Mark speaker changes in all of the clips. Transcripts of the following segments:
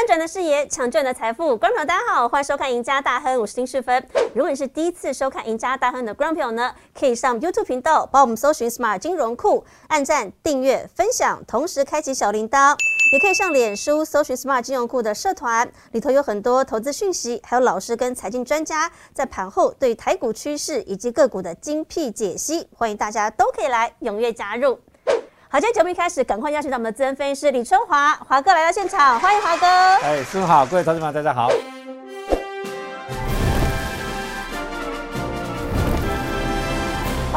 Speaker 1: 翻转的视野，抢赚的财富。观众朋友，大家好，欢迎收看《赢家大亨》，我是丁世芬。如果你是第一次收看《赢家大亨》的观众朋友呢，可以上 YouTube 频道帮我们搜寻 “Smart 金融库”，按赞、订阅、分享，同时开启小铃铛。也可以上脸书搜寻 “Smart 金融库”的社团，里头有很多投资讯息，还有老师跟财经专家在盘后对台股趋势以及个股的精辟解析，欢迎大家都可以来踊跃加入。好，今天节目一开始，赶快邀请到我们的资深分析师李春华华哥来到现场，欢迎华哥。
Speaker 2: 哎，师傅好，各位同学们大家好。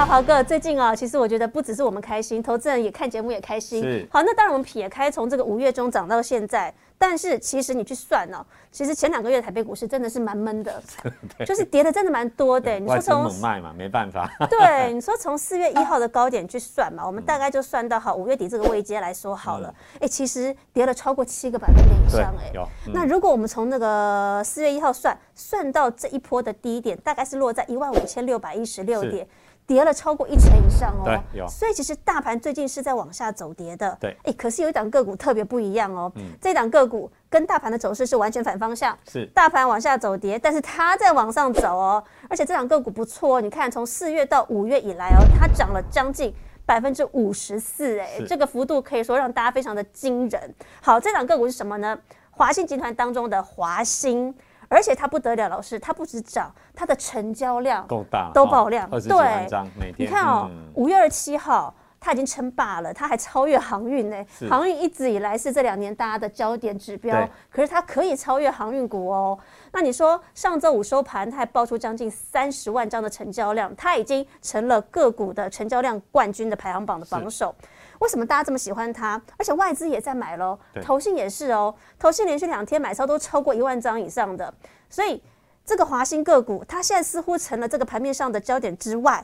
Speaker 1: 哇，华哥，最近啊，其实我觉得不只是我们开心，投资人也看节目也开心。
Speaker 2: 是。
Speaker 1: 好，那当然我们撇开从这个五月中涨到现在，但是其实你去算哦，其实前两个月台北股市真的是蛮闷的，就是跌的真的蛮多的。
Speaker 2: 你说从猛卖嘛，没办法。
Speaker 1: 对，你说从四月一号的高点去算嘛，我们大概就算到好五月底这个位阶来说好了。哎，其实跌了超过七个百分点以上，哎。
Speaker 2: 有。
Speaker 1: 那如果我们从那个四月一号算，算到这一波的低点，大概是落在一万五千六百一十六点。跌了超过一成以上哦，
Speaker 2: 对，
Speaker 1: 所以其实大盘最近是在往下走跌的，
Speaker 2: 对。
Speaker 1: 哎，可是有一档个股特别不一样哦，嗯，这档个股跟大盘的走势是完全反方向，
Speaker 2: 是。
Speaker 1: 大盘往下走跌，但是它在往上走哦，而且这档个股不错，哦你看从四月到五月以来哦，它涨了将近百分之五十四，哎，这个幅度可以说让大家非常的惊人。好，这档个股是什么呢？华兴集团当中的华兴。而且它不得了，老师，它不止涨，它的成交量
Speaker 2: 够大，
Speaker 1: 都爆量，
Speaker 2: 对，每天。
Speaker 1: 你看哦，五月二十七号，它已经称霸了，它还超越航运呢。航运一直以来是这两年大家的焦点指标，可是它可以超越航运股哦。那你说上周五收盘，它还爆出将近三十万张的成交量，它已经成了个股的成交量冠军的排行榜的榜首。为什么大家这么喜欢它？而且外资也在买喽，投信也是哦，投信连续两天买超都超过一万张以上的，所以这个华兴个股，它现在似乎成了这个盘面上的焦点之外，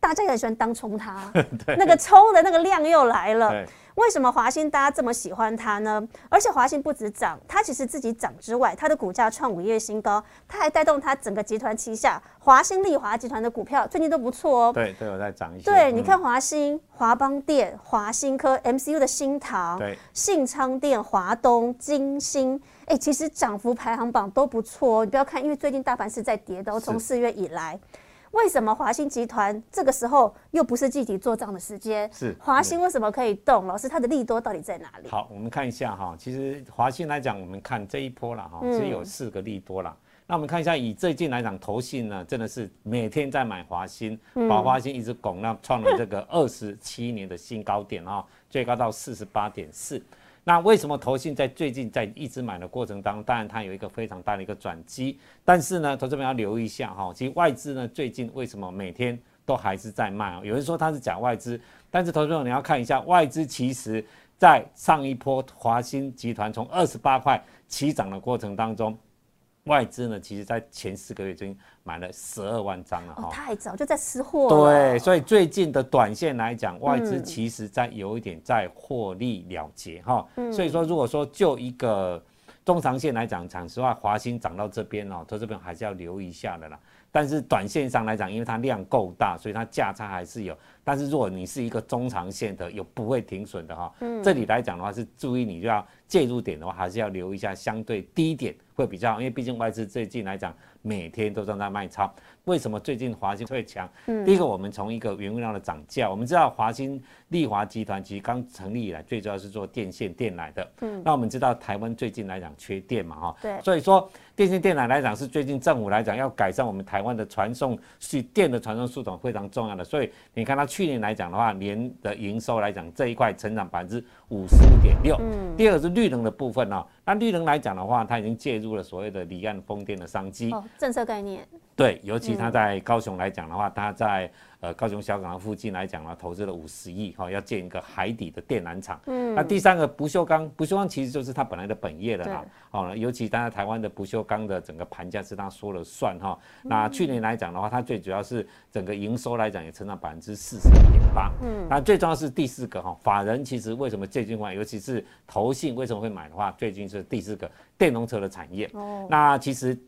Speaker 1: 大家也很喜欢当冲它，那个冲的那个量又来了。为什么华兴大家这么喜欢它呢？而且华兴不止涨，它其实自己涨之外，它的股价创五月新高，它还带动它整个集团旗下华兴利华集团的股票最近都不错
Speaker 2: 哦。对，都有在涨一些。
Speaker 1: 对，你看华兴、华邦电、华兴科、MCU 的新塘、
Speaker 2: 对，
Speaker 1: 信昌电、华东、金星，哎，其实涨幅排行榜都不错哦。你不要看，因为最近大盘是在跌的，从四月以来。为什么华兴集团这个时候又不是具体做账的时间？
Speaker 2: 是
Speaker 1: 华兴为什么可以动？老师，它的利多到底在哪里？
Speaker 2: 好，我们看一下哈。其实华兴来讲，我们看这一波了哈，其实有四个利多了。那我们看一下，以最近来讲，投信呢真的是每天在买华兴，把华兴一直拱，那创了这个二十七年的新高点啊，最高到四十八点四。那为什么投信在最近在一直买的过程当中，当然它有一个非常大的一个转机，但是呢，投资们要留意一下哈，其实外资呢最近为什么每天都还是在卖啊？有人说它是假外资，但是投资者你要看一下，外资其实在上一波华兴集团从二十八块起涨的过程当中。外资呢，其实在前四个月已经买了十二万张了
Speaker 1: 哈，太早就在吃货
Speaker 2: 对，所以最近的短线来讲，外资其实在有一点在获利了结哈。所以说，如果说就一个中长线来讲，讲实话，华兴涨到这边哦，投资边还是要留意一下的啦。但是短线上来讲，因为它量够大，所以它价差还是有。但是如果你是一个中长线的，有不会停损的哈，嗯这里来讲的话是注意你就要介入点的话，还是要留一下相对低点会比较好，因为毕竟外资最近来讲每天都正在卖超。为什么最近华兴会强？嗯，第一个我们从一个原物料的涨价，我们知道华兴利华集团其实刚成立以来，最主要是做电线电缆的。嗯，那我们知道台湾最近来讲缺电嘛哈，
Speaker 1: 对，
Speaker 2: 所以说电信电缆来讲是最近政府来讲要改善我们台湾的传送系电的传送系统非常重要的，所以你看它去年来讲的话，年的营收来讲这一块成长百分之五十五点六。嗯，第二个是绿能的部分呢，那绿能来讲的话，它已经介入了所谓的离岸风电的商机。哦，
Speaker 1: 政策概念。
Speaker 2: 对，尤其它在高雄来讲的话，它在呃高雄小港附近来讲呢，投资了五十亿哈，要建一个海底的电缆厂。嗯，那第三个不锈钢，不锈钢其实就是它本来的本业的啦。好，尤其当然台湾的不锈钢的整个盘价是它说了算哈。那去年来讲的话，它最主要是整个营收来讲也成长百分之四十一点八。嗯，那最重要是第四个哈，法人其实为什么最近话，尤其是投信为什么会买的话，最近是第四个电动车的产业。哦，那其实。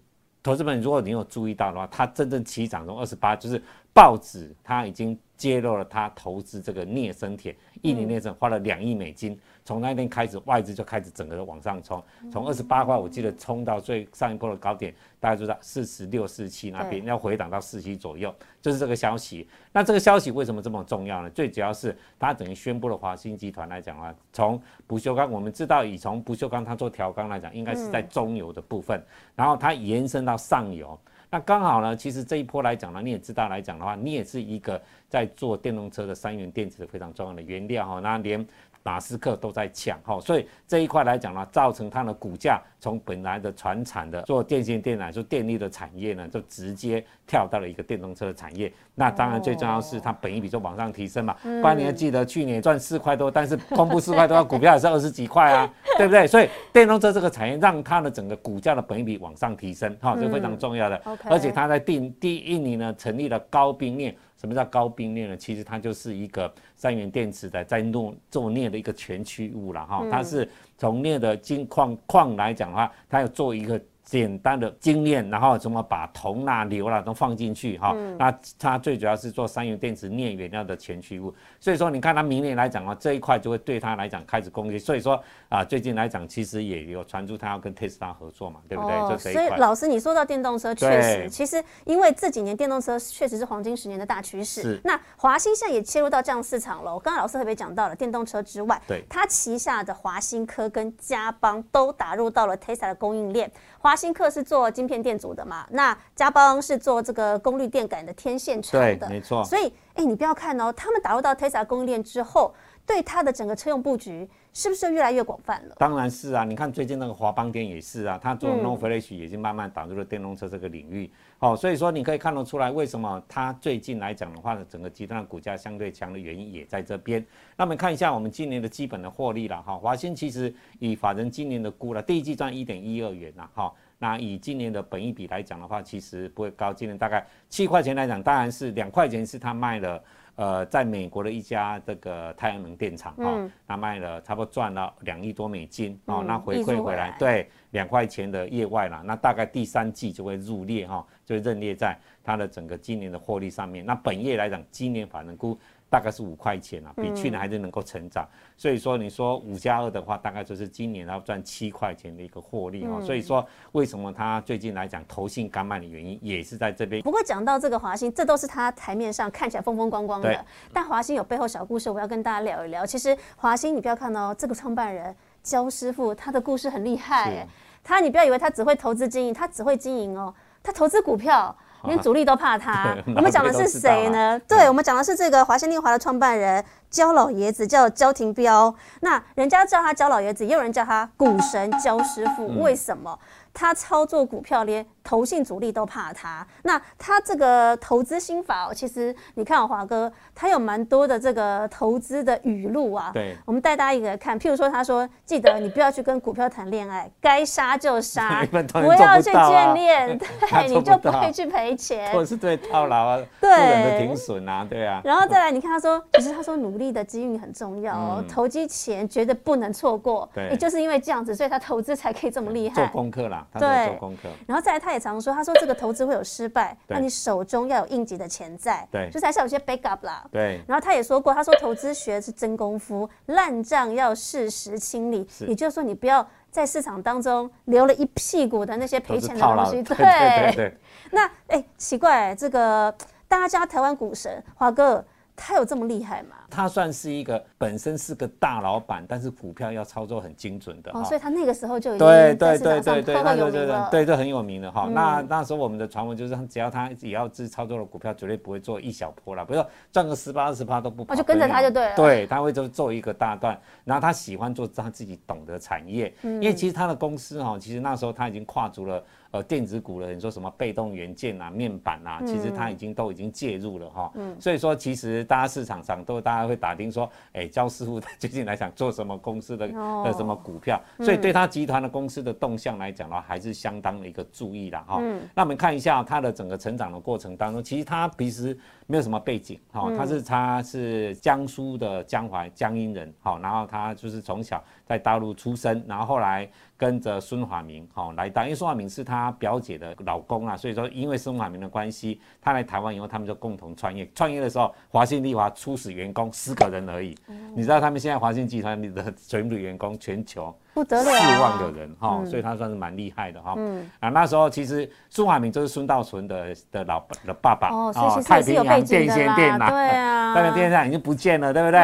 Speaker 2: 投资们，如果你有注意到的话，它真正起涨从二十八，就是报纸它已经揭露了它投资这个镍生铁，一年内生花了两亿美金。从那天开始，外资就开始整个往上冲，从二十八块，我记得冲到最上一波的高点，大家知道四十六、四十七那边，要回档到四七左右，就是这个消息。那这个消息为什么这么重要呢？最主要是它等于宣布了华兴集团来讲啊，从不锈钢，我们知道以从不锈钢它做调钢来讲，应该是在中游的部分，然后它延伸到上游。那刚好呢，其实这一波来讲呢，你也知道来讲的话，你也是一个在做电动车的三元电池的非常重要的原料哈，那连。马斯克都在抢哈，所以这一块来讲呢，造成它的股价从本来的传产的做电线电缆、做电力的产业呢，就直接跳到了一个电动车的产业。那当然最重要是它本一比就往上提升嘛。不然你要记得去年赚四块多，但是公布四块多，股票也是二十几块啊，对不对？所以电动车这个产业让它的整个股价的本一比往上提升，哈，这非常重要的。而且它在第第一年呢，成立了高冰链。什么叫高冰镍呢？其实它就是一个三元电池的在弄做镍的一个全区物了哈，它是从镍的金矿矿来讲的话，它要做一个。简单的经验，然后怎么把铜啦、硫啦都放进去哈？那它最主要是做三元电池镍原料的前驱物，所以说你看它明年来讲啊，这一块就会对它来讲开始攻击。所以说啊，最近来讲其实也有传出它要跟特斯拉合作嘛，对不对？哦，
Speaker 1: 所以老师你说到电动车，确实，其实因为这几年电动车确实是黄金十年的大趋势。是。那华兴现在也切入到这样市场了。我刚刚老师特别讲到了电动车之外，
Speaker 2: 对，
Speaker 1: 它旗下的华兴科跟嘉邦都打入到了 Tesla 的供应链。华兴克是做晶片电阻的嘛？那嘉邦是做这个功率电感的天线厂的，
Speaker 2: 没错。
Speaker 1: 所以，哎，你不要看哦，他们打入到 Tesla 供应链之后，对它的整个车用布局是不是越来越广泛了？
Speaker 2: 当然是啊，你看最近那个华邦电也是啊，它做 No Flash 已经慢慢打入了电动车这个领域。好，所以说你可以看得出来，为什么它最近来讲的话呢，整个集团的股价相对强的原因也在这边。那我们看一下我们今年的基本的获利了哈，华兴其实以法人今年的估了，第一季赚一点一二元呐，哈。那以今年的本益比来讲的话，其实不会高。今年大概七块钱来讲，当然是两块钱是他卖了，呃，在美国的一家这个太阳能电厂哈，他卖了差不多赚了两亿多美金哦，那回馈回来对两块钱的业外了，那大概第三季就会入列哈，就会认列在它的整个今年的获利上面。那本业来讲，今年反正估。大概是五块钱啊，比去年还是能够成长。所以说，你说五加二的话，大概就是今年要赚七块钱的一个获利啊。所以说，为什么它最近来讲投信刚卖的原因，也是在这边。
Speaker 1: 不过讲到这个华兴，这都是它台面上看起来风风光光的，但华兴有背后小故事，我要跟大家聊一聊。其实华兴，你不要看哦，这个创办人焦师傅，他的故事很厉害。他，你不要以为他只会投资经营，他只会经营哦，他投资股票。连主力都怕他。我们讲的是谁呢？对，我们讲的是这个华兴丽华的创办人焦老爷子，叫焦廷彪。那人家叫他焦老爷子，也有人叫他股神焦师傅。为什么？他操作股票连。投信主力都怕他，那他这个投资心法哦，其实你看华哥，他有蛮多的这个投资的语录啊。
Speaker 2: 对，
Speaker 1: 我们带大家一个看，譬如说，他说：“记得你不要去跟股票谈恋爱，该杀就杀，不要去眷恋，对，你就不会去赔钱。”
Speaker 2: 或者是对套牢啊，对，的停损啊，对啊。
Speaker 1: 然后再来，你看他说，其实他说努力的机遇很重要哦，投机前绝对不能错过。
Speaker 2: 对，
Speaker 1: 也就是因为这样子，所以他投资才可以这么厉害。
Speaker 2: 做功课啦，对，做功课。
Speaker 1: 然后再来，他也常说，他说这个投资会有失败，那你手中要有应急的钱在，
Speaker 2: 对，
Speaker 1: 就是还是有些 backup 啦。
Speaker 2: 对。
Speaker 1: 然后他也说过，他说投资学是真功夫，烂账要适时清理，也就是说你不要在市场当中留了一屁股的那些赔钱的东西。
Speaker 2: 对对对。
Speaker 1: 那哎，奇怪，这个大家台湾股神华哥。他有这么厉害吗？
Speaker 2: 他算是一个本身是个大老板，但是股票要操作很精准的
Speaker 1: 哦，所以他那个时候就已经对对对对对，那就
Speaker 2: 对对，这很有名的哈。那那时候我们的传闻就是，只要他也要自操作的股票，绝对不会做一小波了，比如说赚个十八二十趴都不跑，
Speaker 1: 就跟着他就对了。
Speaker 2: 对，他会就做一个大段，然后他喜欢做他自己懂的产业，因为其实他的公司哈，其实那时候他已经跨足了。呃，电子股了，你说什么被动元件啊、面板啊，其实它已经都已经介入了哈。嗯。所以说，其实大家市场上都大家会打听说，哎，焦师傅最近来讲做什么公司的的什么股票，所以对他集团的公司的动向来讲的话，还是相当的一个注意的哈。嗯。那我们看一下他的整个成长的过程当中，其实他平时没有什么背景哈，他是他是江苏的江淮江阴人，哈，然后他就是从小在大陆出生，然后后来。跟着孙华明，哦来到，因为孙华明是他表姐的老公啊，所以说因为孙华明的关系，他来台湾以后，他们就共同创业。创业的时候，华信丽华初始员工四个人而已。你知道他们现在华信集团里的全部员工全球
Speaker 1: 不得了，
Speaker 2: 四万个人哈，所以他算是蛮厉害的哈。嗯啊，那时候其实孙华明就是孙道存的的老的爸爸
Speaker 1: 哦，太平洋电线电缆，对啊，
Speaker 2: 太平洋电线已经不见了，对不对？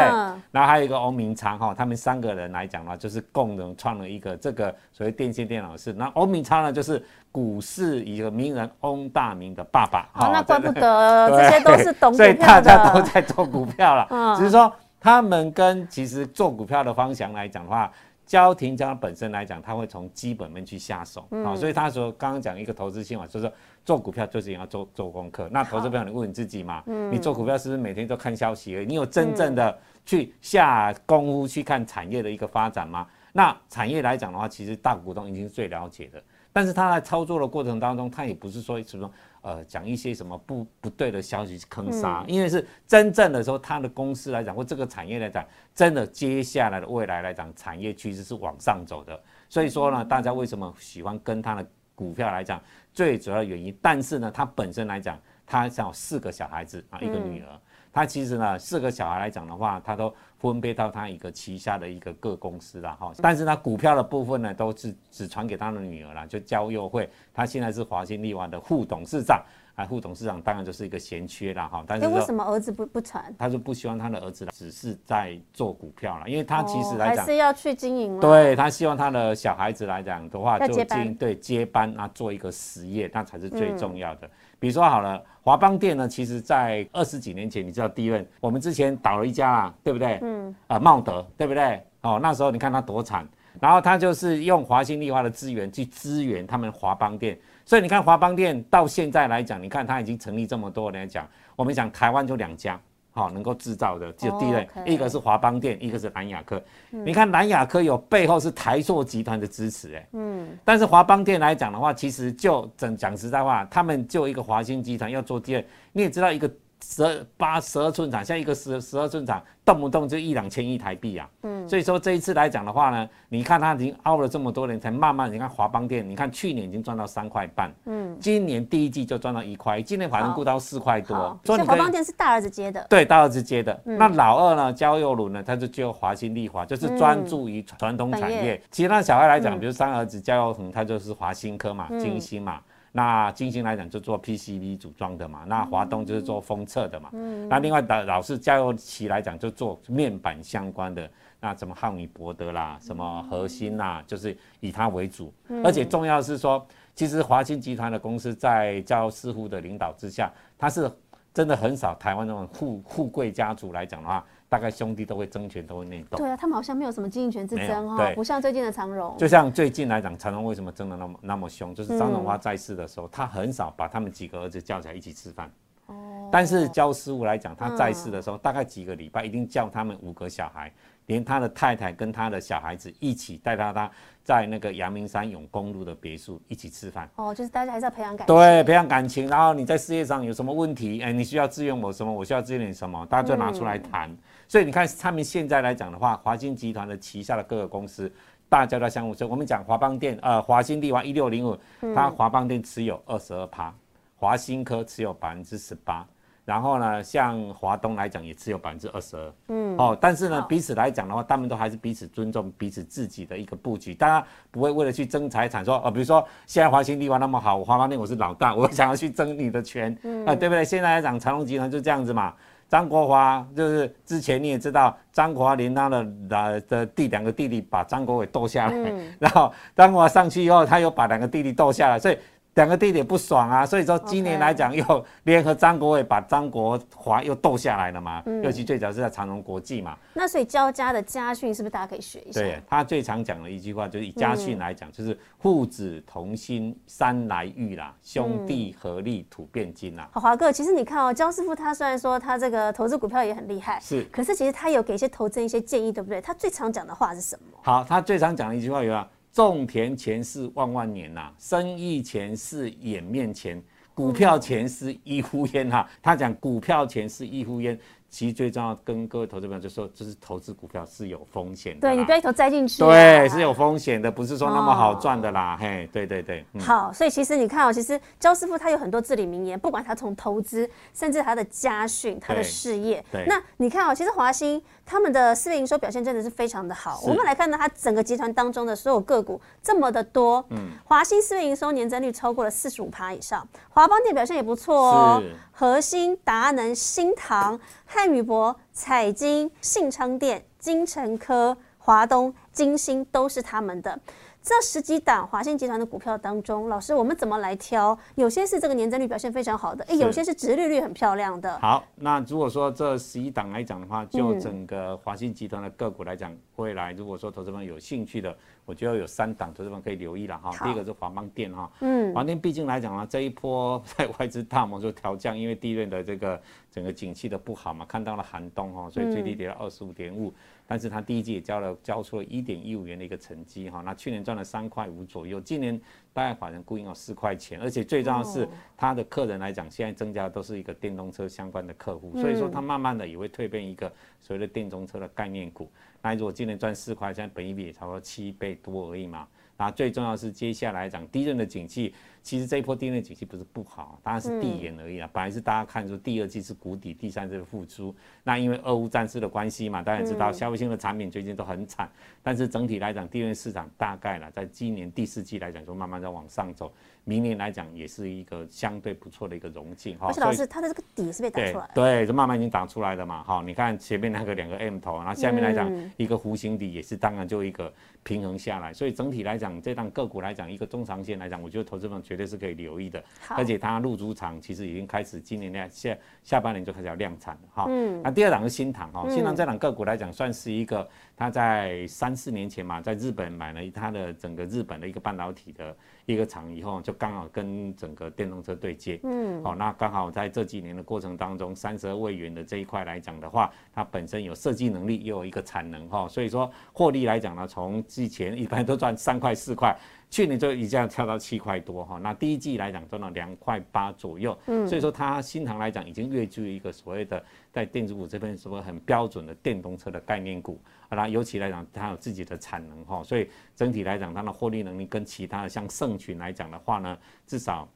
Speaker 2: 然后还有一个欧明昌哈，他们三个人来讲的话，就是共同创了一个这个。所谓电线电脑是，那欧明昌呢，就是股市一个名人翁大明的爸爸。
Speaker 1: 好，那怪不得这些都是懂股票的。所以
Speaker 2: 大家都在做股票了。嗯，只是说他们跟其实做股票的方向来讲的话，焦庭家本身来讲，他会从基本面去下手。嗯，所以他说刚刚讲一个投资新闻，就是说做股票就是要做做功课。那投资朋友，你问你自己嘛？嗯，你做股票是不是每天都看消息而已？你有真正的去下功夫去看产业的一个发展吗？那产业来讲的话，其实大股东已经是最了解的，但是他在操作的过程当中，他也不是说什么呃讲一些什么不不对的消息坑杀，因为是真正的说他的公司来讲或这个产业来讲，真的接下来的未来来讲，产业趋势是往上走的，所以说呢，大家为什么喜欢跟他的股票来讲，最主要的原因，但是呢，他本身来讲，他像有四个小孩子啊，一个女儿。他其实呢，四个小孩来讲的话，他都分配到他一个旗下的一个各公司了哈。但是呢股票的部分呢，都是只传给他的女儿了，就焦佑惠。他现在是华兴力华的副董事长，啊，副董事长当然就是一个闲缺啦哈。但是
Speaker 1: 为什么儿子不不传？
Speaker 2: 他就不希望他的儿子只是在做股票了，因为他其实来讲
Speaker 1: 还是要去经营。
Speaker 2: 对他希望他的小孩子来讲的话，就经对接班啊，做一个实业，那才是最重要的。比如说好了，华邦店呢，其实在二十几年前，你知道第一任我们之前倒了一家啊，对不对？嗯。啊，茂德，对不对？哦，那时候你看他多惨，然后他就是用华兴丽华的资源去支援他们华邦店，所以你看华邦店到现在来讲，你看他已经成立这么多年讲，我们讲台湾就两家。好，能够制造的就第一类，一个是华邦店，一个是蓝亚科。你看蓝亚科有背后是台塑集团的支持，哎，嗯，但是华邦店来讲的话，其实就整讲实在话，他们就一个华兴集团要做第二，你也知道一个。十二八十二寸厂，像一个十十二寸厂，动不动就一两千亿台币啊。嗯，所以说这一次来讲的话呢，你看它已经熬了这么多年，才慢慢你看华邦电，你看去年已经赚到三块半，嗯，今年第一季就赚到一块，今年反正估到四块多。
Speaker 1: 所以华邦电是大儿子接的。
Speaker 2: 对，大儿子接的。那老二呢，焦佑伦呢，他就就华新丽华，就是专注于传统产业。其他小孩来讲，比如三儿子焦佑恒，他就是华新科嘛，金星嘛。那金星来讲就做 PCB 组装的嘛，那华东就是做封测的嘛。嗯。那另外的老是加油旗来讲就做面板相关的，那什么汉米博德啦，什么核心啦，就是以它为主。嗯。而且重要是说，其实华兴集团的公司在焦师傅的领导之下，它是真的很少台湾那种富富贵家族来讲的话。大概兄弟都会争权，都会内斗。
Speaker 1: 对啊，他们好像没有什么经营权之争哈，不像最近的长荣。
Speaker 2: 就像最近来讲，长荣为什么争的那么那么凶？就是张荣华在世的时候，他很少把他们几个儿子叫起来一起吃饭。哦。但是焦师傅来讲，他在世的时候，大概几个礼拜一定叫他们五个小孩。连他的太太跟他的小孩子一起带他，他在那个阳明山永公路的别墅一起吃饭。
Speaker 1: 哦，就是大家还是要培养感情。
Speaker 2: 对，培养感情。然后你在事业上有什么问题，哎，你需要支援我什么，我需要支援你什么，大家就拿出来谈。所以你看，他们现在来讲的话，华兴集团的旗下的各个公司，大家都相互所以我们讲华邦电，呃，华兴地华一六零五，它华邦电持有二十二趴，华兴科持有百分之十八。然后呢，像华东来讲也只有百分之二十二，嗯，哦，但是呢，彼此来讲的话，他们都还是彼此尊重彼此自己的一个布局，大家不会为了去争财产，说，哦，比如说现在华兴地方那么好，我华邦店我是老大，我想要去争你的权，啊，对不对？现在来讲长隆集团就这样子嘛，张国华就是之前你也知道，张国华连他的的的弟两个弟弟把张国伟斗下来，然后张国华上去以后，他又把两个弟弟斗下来，所以。两个弟弟不爽啊，所以说今年来讲又联合张国伟把张国华又斗下来了嘛。嗯。尤其最早是在长荣国际嘛。
Speaker 1: 那所以焦家的家训是不是大家可以学一下？
Speaker 2: 对他最常讲的一句话就是以家训来讲，就是父子同心，三来玉啦，兄弟合力，土变金啦。
Speaker 1: 好，华哥，其实你看哦，焦师傅他虽然说他这个投资股票也很厉害，
Speaker 2: 是，
Speaker 1: 可是其实他有给一些投资人一些建议，对不对？他最常讲的话是什么？
Speaker 2: 好，他最常讲的一句话有啊。种田前是万万年呐，生意前是眼面前，股票前是一呼烟哈。他讲股票前是一呼烟，其实最重要跟各位投资朋友就说，就是投资股票是有风险的。
Speaker 1: 对你不要一头栽进去。
Speaker 2: 对，是有风险的，不是说那么好赚的啦。嘿，对对对。
Speaker 1: 好，所以其实你看哦，其实焦师傅他有很多至理名言，不管他从投资，甚至他的家训、他的事业。
Speaker 2: 对。
Speaker 1: 那你看哦，其实华兴他们的四月营收表现真的是非常的好。我们来看到他整个集团当中的所有个股这么的多。嗯。华兴四月营收年增率超过了四十五趴以上，华邦电表现也不错哦。核心达能、新唐。汉语博、彩金、信昌店、金城科、华东、金星都是他们的。这十几档华信集团的股票当中，老师，我们怎么来挑？有些是这个年增率表现非常好的，哎，有些是殖利率很漂亮的。
Speaker 2: 好，那如果说这十一档来讲的话，就整个华信集团的个股来讲，未来如果说投资者有兴趣的，我觉得有三档投资者可以留意了哈。第一个是华邦电哈，嗯，华电毕竟来讲呢，这一波 在外资大摩就调降，因为第一轮的这个整个景气的不好嘛，看到了寒冬哈，所以最低跌了二十五点五。但是它第一季也交了交出了一点一五元的一个成绩哈，那去年赚了三块五左右，今年大概法人估应有四块钱，而且最重要的是它的客人来讲，现在增加的都是一个电动车相关的客户，所以说它慢慢的也会蜕变一个所谓的电动车的概念股。那如果今年赚四块，现在本一比也差不多七倍多而已嘛。那最重要是接下来讲低润的景气。其实这一波第二景气不是不好，当然是递延而已啊。本来是大家看出第二季是谷底，第三季的复苏。那因为俄乌战事的关系嘛，大家知道消费性的产品最近都很惨。但是整体来讲，第二市场大概呢，在今年第四季来讲，就慢慢在往上走。明年来讲，也是一个相对不错的一个融进
Speaker 1: 哈。而且老师，它的这个底是被打出来。
Speaker 2: 对，就慢慢已经打出来了嘛。好，你看前面那个两个 M 头，然后下面来讲一个弧形底，也是当然就一个平衡下来。所以整体来讲，这档个股来讲，一个中长线来讲，我觉得投资者绝对是可以留意的。而且它入主厂其实已经开始，今年呢下下半年就开始要量产了哈。嗯。那第二档是新塘哈，新塘这档个股来讲，算是一个。他在三四年前嘛，在日本买了他的整个日本的一个半导体的一个厂以后，就刚好跟整个电动车对接。嗯，好，那刚好在这几年的过程当中，三十二位元的这一块来讲的话，它本身有设计能力，又有一个产能哈，所以说获利来讲呢，从之前一般都赚三块四块。去年就一下跳到七块多哈，那第一季来讲赚了两块八左右，嗯，所以说它新塘来讲已经跃居一个所谓的在电子股这边什么很标准的电动车的概念股，那尤其来讲它有自己的产能哈，所以整体来讲它的获利能力跟其他的像盛群来讲的话呢，至少。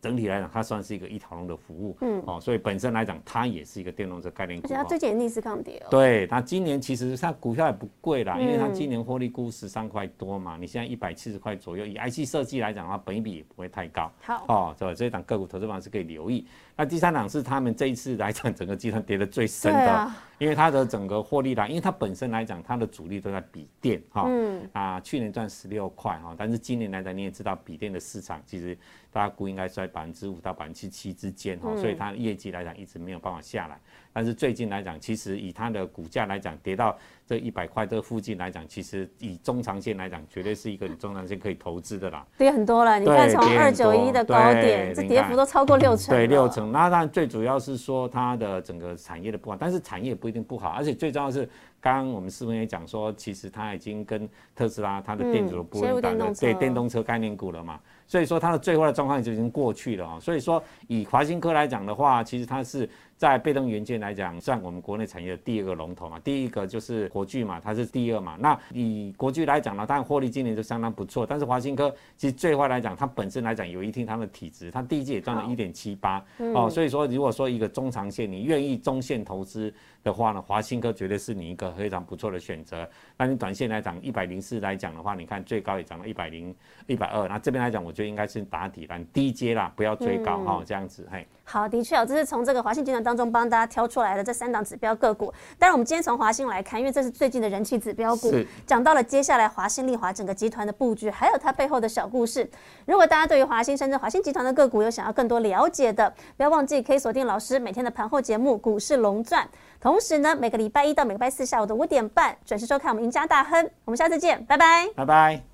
Speaker 2: 整体来讲，它算是一个一条龙的服务，嗯，哦，所以本身来讲，它也是一个电动车概念股。
Speaker 1: 而且它最近逆势抗跌哦。
Speaker 2: 对，它今年其实它股票也不贵啦，因为它今年获利估十三块多嘛，你现在一百七十块左右，以 IC 设计来讲的话，本益比也不会太高。
Speaker 1: 好，
Speaker 2: 哦，这这一档个股投资方是可以留意。那第三档是他们这一次来讲，整个集团跌得最深的，因为它的整个获利来，因为它本身来讲，它的主力都在笔电哈，嗯，啊，去年赚十六块哈，但是今年来讲，你也知道笔电的市场其实大家估应该在百分之五到百分之七之间哈，所以它业绩来讲一直没有办法下来。但是最近来讲，其实以它的股价来讲，跌到这一百块这附近来讲，其实以中长线来讲，绝对是一个中长线可以投资的啦。
Speaker 1: 跌很多了，你看从二九一的高点，这跌幅都超过六成。
Speaker 2: 对，六成。那当然最主要是说它的整个产业的不好，但是产业不一定不好，而且最重要是，刚刚我们师傅也讲说，其实它已经跟特斯拉它的电子的部对电动车概念股了嘛。所以说它的最坏的状况就已经过去了啊。所以说以华新科来讲的话，其实它是。在被动元件来讲，算我们国内产业的第二个龙头嘛。第一个就是国巨嘛，它是第二嘛。那以国巨来讲呢，当然获利今年就相当不错。但是华新科其实最坏来讲，它本身来讲有一定它的体质，它第一季也赚了一点七八哦。所以说，如果说一个中长线你愿意中线投资的话呢，华新科绝对是你一个非常不错的选择。那你短线来讲，一百零四来讲的话，你看最高也涨到一百零一百二。那这边来讲，我觉得应该是打底了，低阶啦，不要追高哈，这样子嘿。
Speaker 1: 好，的确哦，这是从这个华信集团当中帮大家挑出来的这三档指标个股。当然，我们今天从华信来看，因为这是最近的人气指标股，讲到了接下来华信丽华整个集团的布局，还有它背后的小故事。如果大家对于华信深圳华信集团的个股有想要更多了解的，不要忘记可以锁定老师每天的盘后节目《股市龙钻》，同时呢，每个礼拜一到每个礼拜四下午的五点半准时收看我们赢家大亨。我们下次见，拜拜，
Speaker 2: 拜拜。